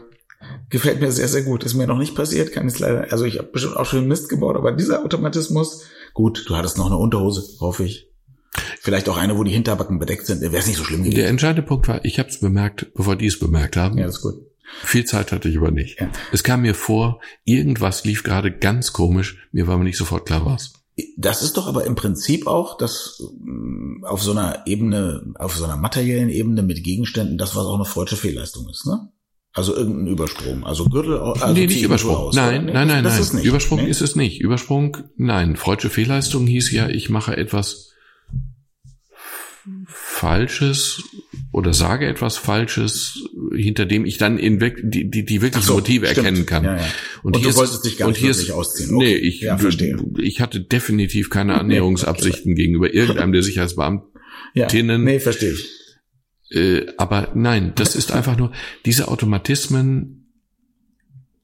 S1: gefällt mir sehr, sehr gut. Ist mir noch nicht passiert, kann ich leider, also ich habe bestimmt auch schon Mist gebaut, aber dieser Automatismus, gut, du hattest noch eine Unterhose, hoffe ich. Vielleicht auch eine, wo die Hinterbacken bedeckt sind. Wäre es nicht so schlimm
S3: gewesen. Der entscheidende Punkt war, ich habe es bemerkt, bevor die es bemerkt haben.
S1: Ja, das ist gut.
S3: Viel Zeit hatte ich aber nicht. Ja. Es kam mir vor, irgendwas lief gerade ganz komisch. Mir war mir nicht sofort klar, was.
S1: Das ist doch aber im Prinzip auch das mm, auf so einer Ebene, auf so einer materiellen Ebene mit Gegenständen, das was auch eine freudsche Fehlleistung ist, ne? Also irgendein Übersprung. Also Gürtel. Also
S3: nee, nicht Übersprung. Aus, nein, nein, nein, nein. Ist nicht, Übersprung nee? ist es nicht. Übersprung, nein. Freudsche Fehlleistung hieß ja, ich mache etwas Falsches oder sage etwas Falsches, hinter dem ich dann in die, die, die wirklichen so, Motive stimmt. erkennen kann. Ja,
S1: ja. Und, und, hier du wolltest dich gar nicht ist, ausziehen.
S3: Okay. Nee, ich, ja, ich hatte definitiv keine Annäherungsabsichten okay. gegenüber irgendeinem der Sicherheitsbeamtinnen.
S1: Nee, verstehe ich.
S3: Äh, aber nein, das ist einfach nur, diese Automatismen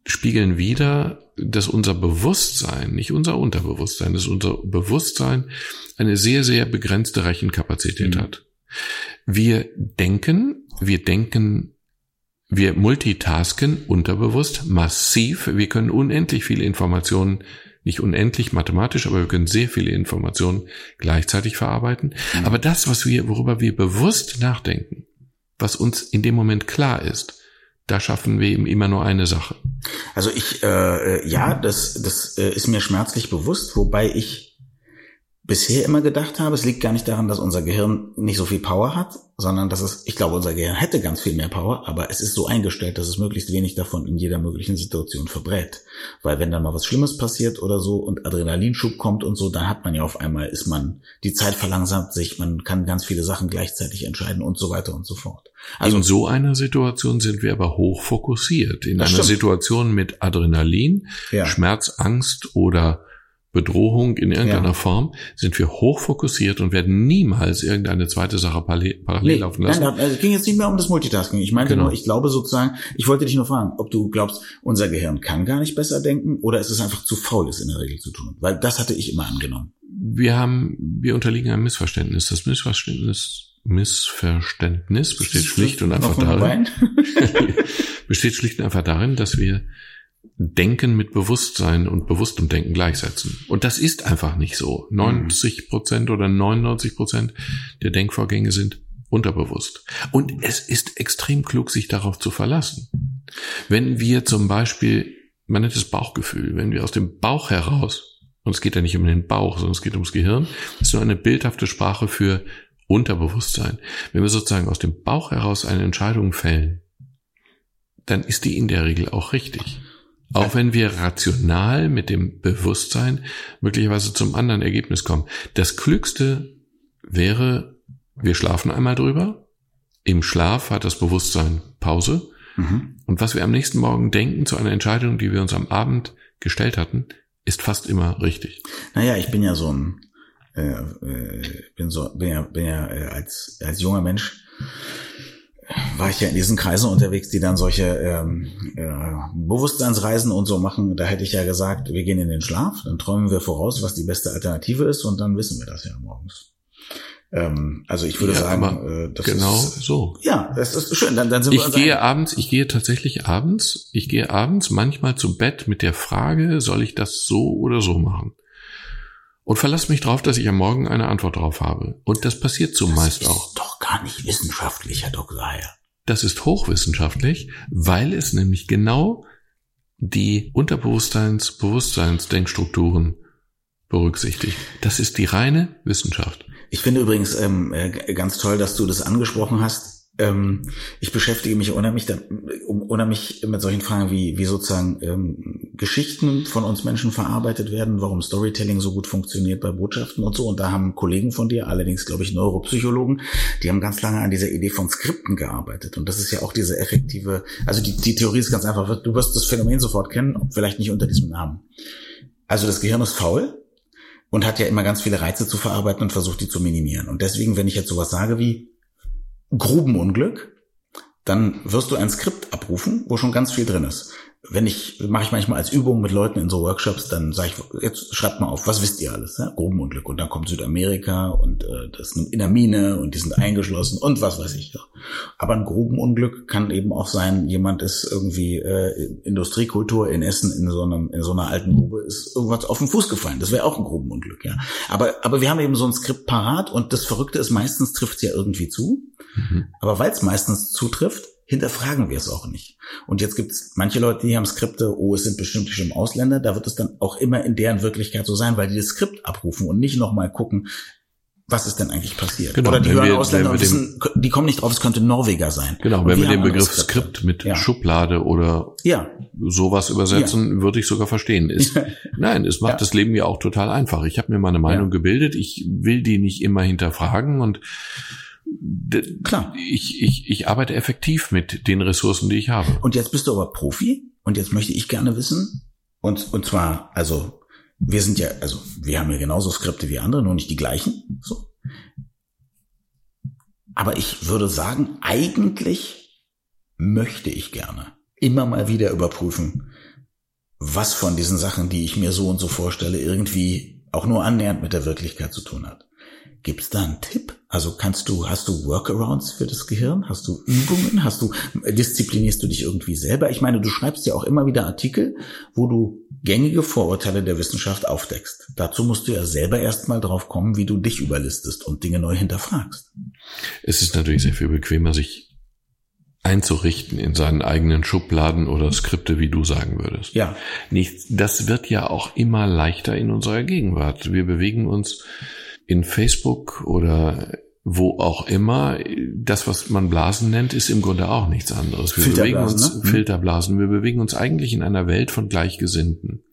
S3: spiegeln wieder, dass unser Bewusstsein, nicht unser Unterbewusstsein, dass unser Bewusstsein eine sehr, sehr begrenzte Rechenkapazität mhm. hat. Wir denken, wir denken, wir multitasken unterbewusst massiv. Wir können unendlich viele Informationen, nicht unendlich mathematisch, aber wir können sehr viele Informationen gleichzeitig verarbeiten. Mhm. Aber das, was wir, worüber wir bewusst nachdenken, was uns in dem Moment klar ist, da schaffen wir eben immer nur eine Sache.
S1: Also ich, äh, ja, das, das äh, ist mir schmerzlich bewusst, wobei ich bisher immer gedacht habe, es liegt gar nicht daran, dass unser Gehirn nicht so viel Power hat, sondern dass es, ich glaube, unser Gehirn hätte ganz viel mehr Power, aber es ist so eingestellt, dass es möglichst wenig davon in jeder möglichen Situation verbrät. Weil wenn da mal was Schlimmes passiert oder so und Adrenalinschub kommt und so, dann hat man ja auf einmal, ist man, die Zeit verlangsamt sich, man kann ganz viele Sachen gleichzeitig entscheiden und so weiter und so fort.
S3: Also in so einer Situation sind wir aber hoch fokussiert. In einer stimmt. Situation mit Adrenalin, ja. Schmerz, Angst oder Bedrohung in irgendeiner ja. Form, sind wir hochfokussiert und werden niemals irgendeine zweite Sache parallel, parallel nee, laufen lassen.
S1: Nein, also es ging jetzt nicht mehr um das Multitasking. Ich meinte genau. nur, ich glaube sozusagen, ich wollte dich nur fragen, ob du glaubst, unser Gehirn kann gar nicht besser denken oder ist es einfach zu faul, es in der Regel zu tun? Weil das hatte ich immer angenommen.
S3: Wir haben, wir unterliegen einem Missverständnis. Das Missverständnis Missverständnis besteht schlicht und einfach darin, besteht schlicht und einfach darin, dass wir Denken mit Bewusstsein und bewusstem Denken gleichsetzen. Und das ist einfach nicht so. 90 Prozent oder 99 Prozent der Denkvorgänge sind unterbewusst. Und es ist extrem klug, sich darauf zu verlassen. Wenn wir zum Beispiel, man nennt es Bauchgefühl, wenn wir aus dem Bauch heraus, und es geht ja nicht um den Bauch, sondern es geht ums Gehirn, ist nur eine bildhafte Sprache für Unterbewusstsein. Wenn wir sozusagen aus dem Bauch heraus eine Entscheidung fällen, dann ist die in der Regel auch richtig. Auch wenn wir rational mit dem Bewusstsein möglicherweise zum anderen Ergebnis kommen. Das Klügste wäre, wir schlafen einmal drüber. Im Schlaf hat das Bewusstsein Pause. Mhm. Und was wir am nächsten Morgen denken zu einer Entscheidung, die wir uns am Abend gestellt hatten, ist fast immer richtig.
S1: Naja, ich bin ja so ein, äh, äh, bin so, bin ja, bin ja äh, als, als junger Mensch war ich ja in diesen Kreisen unterwegs, die dann solche ähm, äh, Bewusstseinsreisen und so machen. Da hätte ich ja gesagt, wir gehen in den Schlaf, dann träumen wir voraus, was die beste Alternative ist und dann wissen wir das ja morgens. Ähm, also ich würde ja, sagen,
S3: äh, das genau ist, so.
S1: Ja, das ist schön. Dann, dann sind
S3: ich wir gehe ein. abends, ich gehe tatsächlich abends, ich gehe abends manchmal zu Bett mit der Frage, soll ich das so oder so machen? Und verlass mich drauf, dass ich am Morgen eine Antwort drauf habe. Und das passiert zumeist
S1: das
S3: auch.
S1: Ist doch gar nicht wissenschaftlich, Herr Dr. Heyer.
S3: Das ist hochwissenschaftlich, weil es nämlich genau die Unterbewusstseins-, Bewusstseinsdenkstrukturen berücksichtigt. Das ist die reine Wissenschaft.
S1: Ich finde übrigens ähm, äh, ganz toll, dass du das angesprochen hast ähm, ich beschäftige mich unheimlich, da, unheimlich mit solchen Fragen, wie, wie sozusagen ähm, Geschichten von uns Menschen verarbeitet werden, warum Storytelling so gut funktioniert bei Botschaften und so. Und da haben Kollegen von dir, allerdings glaube ich Neuropsychologen, die haben ganz lange an dieser Idee von Skripten gearbeitet. Und das ist ja auch diese effektive, also die, die Theorie ist ganz einfach, du wirst das Phänomen sofort kennen, vielleicht nicht unter diesem Namen. Also das Gehirn ist faul und hat ja immer ganz viele Reize zu verarbeiten und versucht die zu minimieren. Und deswegen, wenn ich jetzt sowas sage wie, Grubenunglück, dann wirst du ein Skript abrufen, wo schon ganz viel drin ist wenn ich, mache ich manchmal als Übung mit Leuten in so Workshops, dann sage ich, jetzt schreibt mal auf, was wisst ihr alles? Ja? Grubenunglück. Und dann kommt Südamerika und äh, das ist in der Mine und die sind eingeschlossen und was weiß ich. Aber ein Grubenunglück kann eben auch sein, jemand ist irgendwie äh, Industriekultur in Essen in so, einem, in so einer alten Grube, ist irgendwas auf den Fuß gefallen. Das wäre auch ein Grubenunglück, ja. Aber, aber wir haben eben so ein Skript parat und das Verrückte ist, meistens trifft es ja irgendwie zu. Mhm. Aber weil es meistens zutrifft, hinterfragen wir es auch nicht. Und jetzt gibt es manche Leute, die haben Skripte, oh, es sind bestimmt bestimmt Ausländer, da wird es dann auch immer in deren Wirklichkeit so sein, weil die das Skript abrufen und nicht nochmal gucken, was ist denn eigentlich passiert?
S3: Genau,
S1: Oder die hören wir, Ausländer und wissen, die kommen nicht drauf, es könnte Norweger sein.
S3: Genau, wenn wir den Begriff Skript mit ja. Schublade oder ja. sowas übersetzen, ja. würde ich sogar verstehen. Ist, nein, es macht das Leben ja auch total einfach. Ich habe mir meine Meinung gebildet, ich will die nicht immer hinterfragen und Klar. Ich, ich, ich arbeite effektiv mit den Ressourcen, die ich habe.
S1: Und jetzt bist du aber Profi und jetzt möchte ich gerne wissen, und, und zwar, also, wir sind ja, also, wir haben ja genauso Skripte wie andere, nur nicht die gleichen, so. Aber ich würde sagen, eigentlich möchte ich gerne immer mal wieder überprüfen, was von diesen Sachen, die ich mir so und so vorstelle, irgendwie auch nur annähernd mit der Wirklichkeit zu tun hat. Gibt es da einen Tipp? Also kannst du, hast du Workarounds für das Gehirn? Hast du Übungen? Hast du, disziplinierst du dich irgendwie selber? Ich meine, du schreibst ja auch immer wieder Artikel, wo du gängige Vorurteile der Wissenschaft aufdeckst. Dazu musst du ja selber erstmal drauf kommen, wie du dich überlistest und Dinge neu hinterfragst.
S3: Es ist natürlich sehr viel bequemer, sich einzurichten in seinen eigenen Schubladen oder Skripte, wie du sagen würdest.
S1: Ja.
S3: Nicht, das wird ja auch immer leichter in unserer Gegenwart. Wir bewegen uns in Facebook oder wo auch immer, das, was man Blasen nennt, ist im Grunde auch nichts anderes. Wir bewegen uns, ne? Mhm. Filterblasen, wir bewegen uns eigentlich in einer Welt von Gleichgesinnten.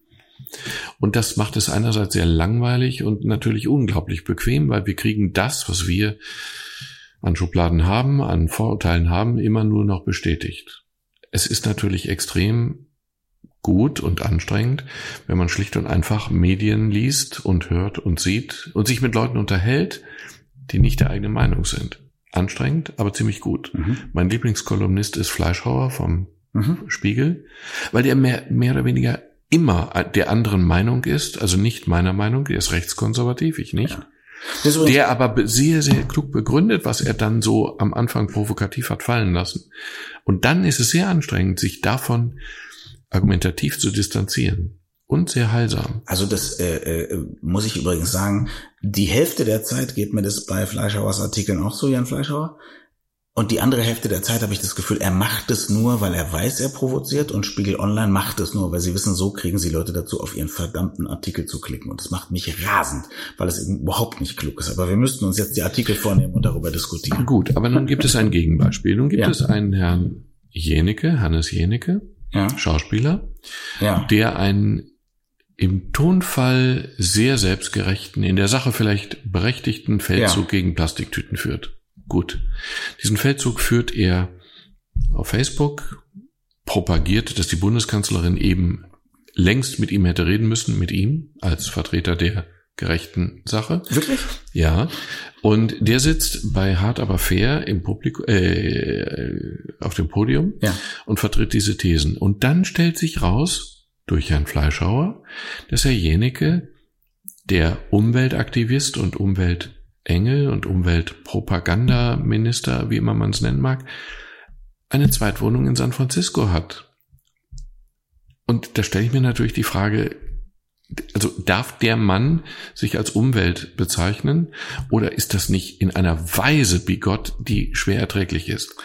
S3: Und das macht es einerseits sehr langweilig und natürlich unglaublich bequem, weil wir kriegen das, was wir an Schubladen haben, an Vorurteilen haben, immer nur noch bestätigt. Es ist natürlich extrem gut und anstrengend, wenn man schlicht und einfach Medien liest und hört und sieht und sich mit Leuten unterhält, die nicht der eigenen Meinung sind. Anstrengend, aber ziemlich gut. Mhm. Mein Lieblingskolumnist ist Fleischhauer vom mhm. Spiegel, weil der mehr, mehr oder weniger immer der anderen Meinung ist, also nicht meiner Meinung, der ist rechtskonservativ, ich nicht. Ja. Der aber sehr, sehr klug begründet, was er dann so am Anfang provokativ hat fallen lassen. Und dann ist es sehr anstrengend, sich davon argumentativ zu distanzieren. Und sehr heilsam.
S1: Also das äh, äh, muss ich übrigens sagen, die Hälfte der Zeit geht mir das bei Fleischhauers Artikeln auch so, Jan Fleischhauer. Und die andere Hälfte der Zeit habe ich das Gefühl, er macht es nur, weil er weiß, er provoziert und Spiegel Online macht es nur, weil sie wissen, so kriegen sie Leute dazu, auf ihren verdammten Artikel zu klicken. Und das macht mich rasend, weil es eben überhaupt nicht klug ist. Aber wir müssten uns jetzt die Artikel vornehmen und darüber diskutieren.
S3: Gut, aber nun gibt es ein Gegenbeispiel. Nun gibt ja. es einen Herrn Jenecke, Hannes Jenecke, ja. Schauspieler, ja. der einen im Tonfall sehr selbstgerechten, in der Sache vielleicht berechtigten Feldzug ja. gegen Plastiktüten führt. Gut. Diesen Feldzug führt er auf Facebook, propagiert, dass die Bundeskanzlerin eben längst mit ihm hätte reden müssen, mit ihm als Vertreter der gerechten Sache.
S1: Wirklich?
S3: Ja. Und der sitzt bei Hart aber fair im Publikum, äh, auf dem Podium ja. und vertritt diese Thesen. Und dann stellt sich raus, durch Herrn Fleischhauer, dass Herr Jenecke, der Umweltaktivist und Umweltengel und Umweltpropagandaminister, wie immer man es nennen mag, eine Zweitwohnung in San Francisco hat. Und da stelle ich mir natürlich die Frage, also darf der Mann sich als Umwelt bezeichnen oder ist das nicht in einer Weise bigott, die schwer erträglich ist?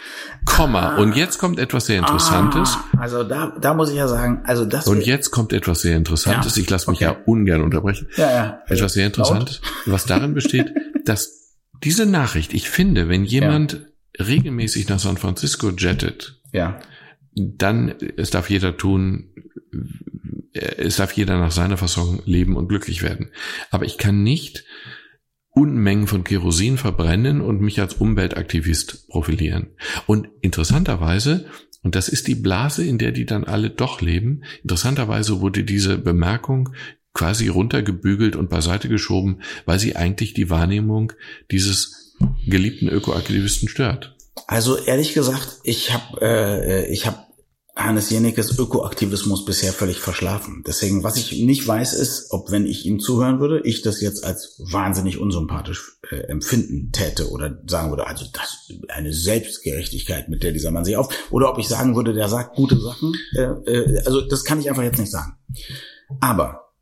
S3: Komma. Ah, und jetzt kommt etwas sehr Interessantes.
S1: Ah, also da, da muss ich ja sagen, also das.
S3: Und jetzt kommt etwas sehr Interessantes. Ja, ich lasse mich okay. ja ungern unterbrechen. Ja, ja. Etwas sehr Interessantes, was darin besteht, dass diese Nachricht, ich finde, wenn jemand ja. regelmäßig nach San Francisco jettet, ja. dann, es darf jeder tun, es darf jeder nach seiner Fassung leben und glücklich werden. Aber ich kann nicht Unmengen von Kerosin verbrennen und mich als Umweltaktivist profilieren. Und interessanterweise, und das ist die Blase, in der die dann alle doch leben, interessanterweise wurde diese Bemerkung quasi runtergebügelt und beiseite geschoben, weil sie eigentlich die Wahrnehmung dieses geliebten Ökoaktivisten stört.
S1: Also ehrlich gesagt, ich habe äh, ich habe Hannes Jenekes Ökoaktivismus bisher völlig verschlafen. Deswegen, was ich nicht weiß, ist, ob wenn ich ihm zuhören würde, ich das jetzt als wahnsinnig unsympathisch äh, empfinden täte oder sagen würde, also das eine Selbstgerechtigkeit, mit der dieser Mann sich auf, oder ob ich sagen würde, der sagt gute Sachen. Äh, äh, also das kann ich einfach jetzt nicht sagen. Aber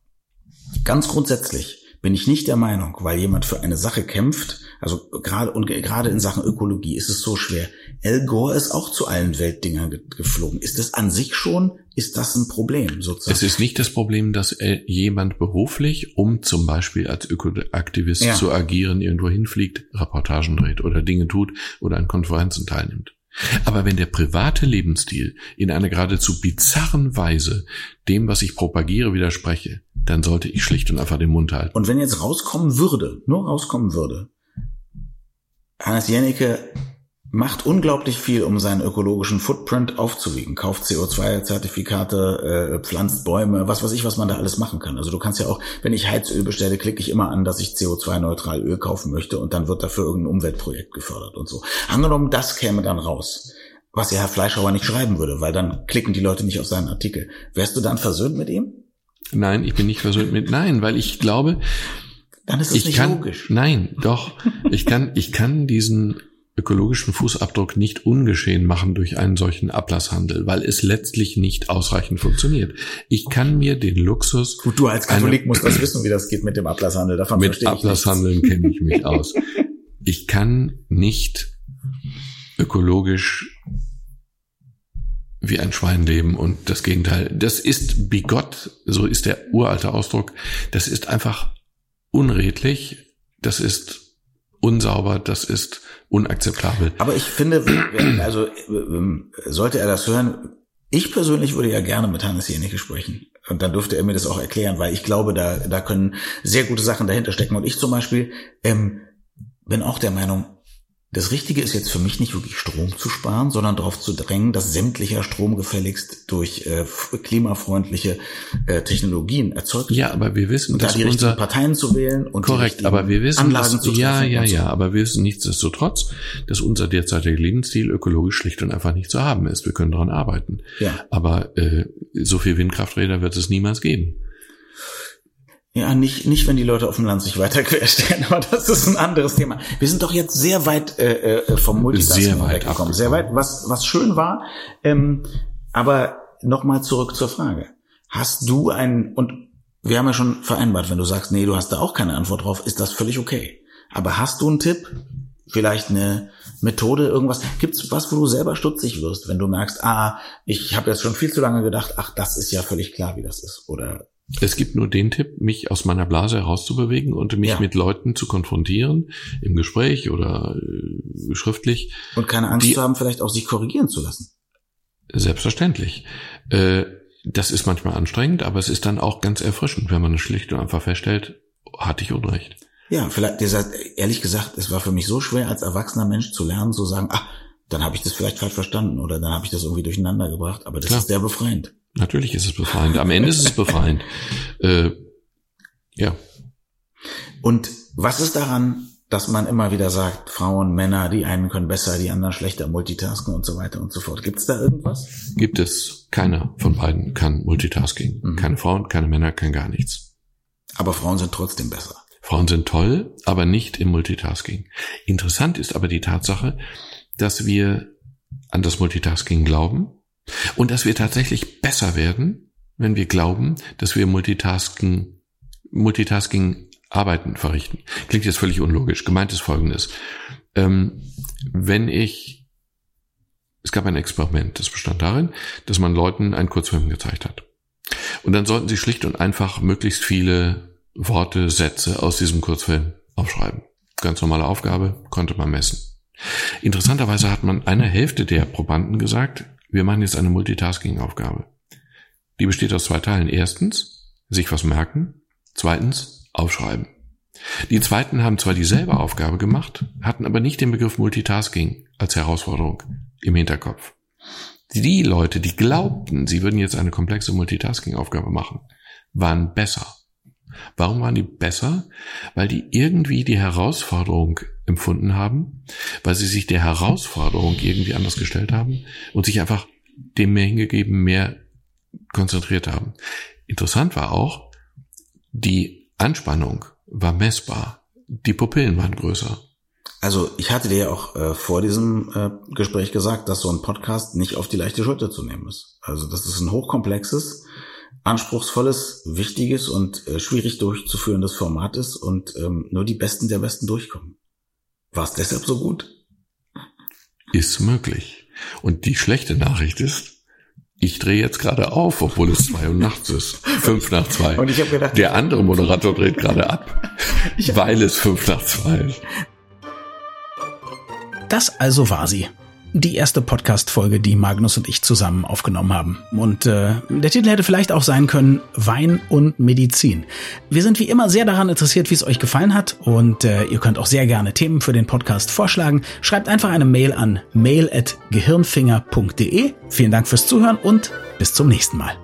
S1: ganz grundsätzlich bin ich nicht der Meinung, weil jemand für eine Sache kämpft, also gerade und gerade in Sachen Ökologie ist es so schwer. Al Gore ist auch zu allen Weltdingern geflogen. Ist das an sich schon, ist das ein Problem sozusagen?
S3: Es ist nicht das Problem, dass jemand beruflich, um zum Beispiel als Ökoaktivist ja. zu agieren, irgendwo hinfliegt, Reportagen dreht oder Dinge tut oder an Konferenzen teilnimmt. Aber wenn der private Lebensstil in einer geradezu bizarren Weise dem, was ich propagiere, widerspreche, dann sollte ich schlicht und einfach den Mund halten.
S1: Und wenn jetzt rauskommen würde, nur rauskommen würde, Hannes Jennecke macht unglaublich viel, um seinen ökologischen Footprint aufzuwiegen. Kauft CO2-Zertifikate, äh, pflanzt Bäume, was weiß ich, was man da alles machen kann. Also du kannst ja auch, wenn ich Heizöl bestelle, klicke ich immer an, dass ich CO2-neutral Öl kaufen möchte und dann wird dafür irgendein Umweltprojekt gefördert und so. Angenommen, das käme dann raus, was ja Herr Fleischhauer nicht schreiben würde, weil dann klicken die Leute nicht auf seinen Artikel. Wärst du dann versöhnt mit ihm?
S3: Nein, ich bin nicht versöhnt mit, nein, weil ich glaube,
S1: dann ist es nicht
S3: kann,
S1: logisch.
S3: Nein, doch. Ich kann, ich kann diesen ökologischen Fußabdruck nicht ungeschehen machen durch einen solchen Ablasshandel, weil es letztlich nicht ausreichend funktioniert. Ich kann mir den Luxus.
S1: Gut, du als Katholik musst das wissen, wie das geht mit dem Ablasshandel.
S3: Davon mit Ablasshandeln kenne ich mich aus. Ich kann nicht ökologisch wie ein Schwein leben und das Gegenteil. Das ist bigott, so ist der uralte Ausdruck. Das ist einfach unredlich. Das ist unsauber, das ist unakzeptabel.
S1: Aber ich finde, also sollte er das hören, ich persönlich würde ja gerne mit Hannes Jenecke sprechen. Und dann dürfte er mir das auch erklären, weil ich glaube, da, da können sehr gute Sachen dahinter stecken. Und ich zum Beispiel ähm, bin auch der Meinung, das Richtige ist jetzt für mich nicht wirklich Strom zu sparen, sondern darauf zu drängen, dass sämtlicher Strom gefälligst durch äh, klimafreundliche äh, Technologien erzeugt
S3: wird. Ja, aber wir wissen,
S1: und dass da die unser Parteien zu wählen und
S3: korrekt, aber wir wissen,
S1: Anlagen
S3: dass,
S1: zu
S3: ja, ja, ja, aber wir wissen nichtsdestotrotz, dass unser derzeitiger Lebensstil ökologisch schlicht und einfach nicht zu haben ist. Wir können daran arbeiten. Ja. Aber äh, so viel Windkrafträder wird es niemals geben.
S1: Ja, nicht, nicht, wenn die Leute auf dem Land sich weiter querstellen, aber das ist ein anderes Thema. Wir sind doch jetzt sehr weit äh, äh vom Multitasking weggekommen. Sehr weit, was, was schön war. Ähm, aber nochmal zurück zur Frage. Hast du einen, und wir haben ja schon vereinbart, wenn du sagst, nee, du hast da auch keine Antwort drauf, ist das völlig okay. Aber hast du einen Tipp? Vielleicht eine Methode, irgendwas? Gibt's was, wo du selber stutzig wirst, wenn du merkst, ah, ich habe jetzt schon viel zu lange gedacht, ach, das ist ja völlig klar, wie das ist? Oder
S3: es gibt nur den Tipp, mich aus meiner Blase herauszubewegen und mich ja. mit Leuten zu konfrontieren, im Gespräch oder äh, schriftlich.
S1: Und keine Angst die, zu haben, vielleicht auch sich korrigieren zu lassen.
S3: Selbstverständlich. Äh, das ist manchmal anstrengend, aber es ist dann auch ganz erfrischend, wenn man es schlicht und einfach feststellt, hatte ich Unrecht.
S1: Ja, vielleicht, ehrlich gesagt, es war für mich so schwer, als erwachsener Mensch zu lernen, zu sagen, ah, dann habe ich das vielleicht falsch verstanden oder dann habe ich das irgendwie durcheinander gebracht. Aber das Klar. ist sehr befreiend.
S3: Natürlich ist es befreiend. Am Ende ist es befreiend. Äh, ja.
S1: Und was ist daran, dass man immer wieder sagt, Frauen, Männer, die einen können besser, die anderen schlechter multitasken und so weiter und so fort. Gibt es da irgendwas?
S3: Gibt es. Keiner von beiden kann Multitasking. Mhm. Keine Frauen, keine Männer, kein gar nichts.
S1: Aber Frauen sind trotzdem besser.
S3: Frauen sind toll, aber nicht im Multitasking. Interessant ist aber die Tatsache, dass wir an das Multitasking glauben und dass wir tatsächlich besser werden, wenn wir glauben, dass wir Multitasking, Multitasking Arbeiten verrichten. Klingt jetzt völlig unlogisch. Gemeint ist Folgendes. Ähm, wenn ich, es gab ein Experiment, das bestand darin, dass man Leuten einen Kurzfilm gezeigt hat. Und dann sollten sie schlicht und einfach möglichst viele Worte, Sätze aus diesem Kurzfilm aufschreiben. Ganz normale Aufgabe, konnte man messen. Interessanterweise hat man einer Hälfte der Probanden gesagt, wir machen jetzt eine Multitasking-Aufgabe. Die besteht aus zwei Teilen. Erstens, sich was merken. Zweitens, aufschreiben. Die zweiten haben zwar dieselbe Aufgabe gemacht, hatten aber nicht den Begriff Multitasking als Herausforderung im Hinterkopf. Die Leute, die glaubten, sie würden jetzt eine komplexe Multitasking-Aufgabe machen, waren besser. Warum waren die besser? Weil die irgendwie die Herausforderung empfunden haben, weil sie sich der Herausforderung irgendwie anders gestellt haben und sich einfach dem mehr hingegeben, mehr konzentriert haben. Interessant war auch, die Anspannung war messbar. Die Pupillen waren größer.
S1: Also ich hatte dir ja auch äh, vor diesem äh, Gespräch gesagt, dass so ein Podcast nicht auf die leichte Schulter zu nehmen ist. Also das ist ein hochkomplexes, anspruchsvolles, wichtiges und äh, schwierig durchzuführendes Format ist und ähm, nur die Besten der Besten durchkommen. War es deshalb so gut?
S3: Ist möglich. Und die schlechte Nachricht ist, ich drehe jetzt gerade auf, obwohl es zwei Uhr nachts ist. Fünf nach zwei. Und ich habe gedacht, der andere Moderator dreht gerade ab, weil es fünf nach zwei ist.
S1: Das also war sie die erste Podcast-Folge, die Magnus und ich zusammen aufgenommen haben. Und äh, der Titel hätte vielleicht auch sein können Wein und Medizin. Wir sind wie immer sehr daran interessiert, wie es euch gefallen hat und äh, ihr könnt auch sehr gerne Themen für den Podcast vorschlagen. Schreibt einfach eine Mail an mail@gehirnfinger.de. Vielen Dank fürs Zuhören und bis zum nächsten Mal.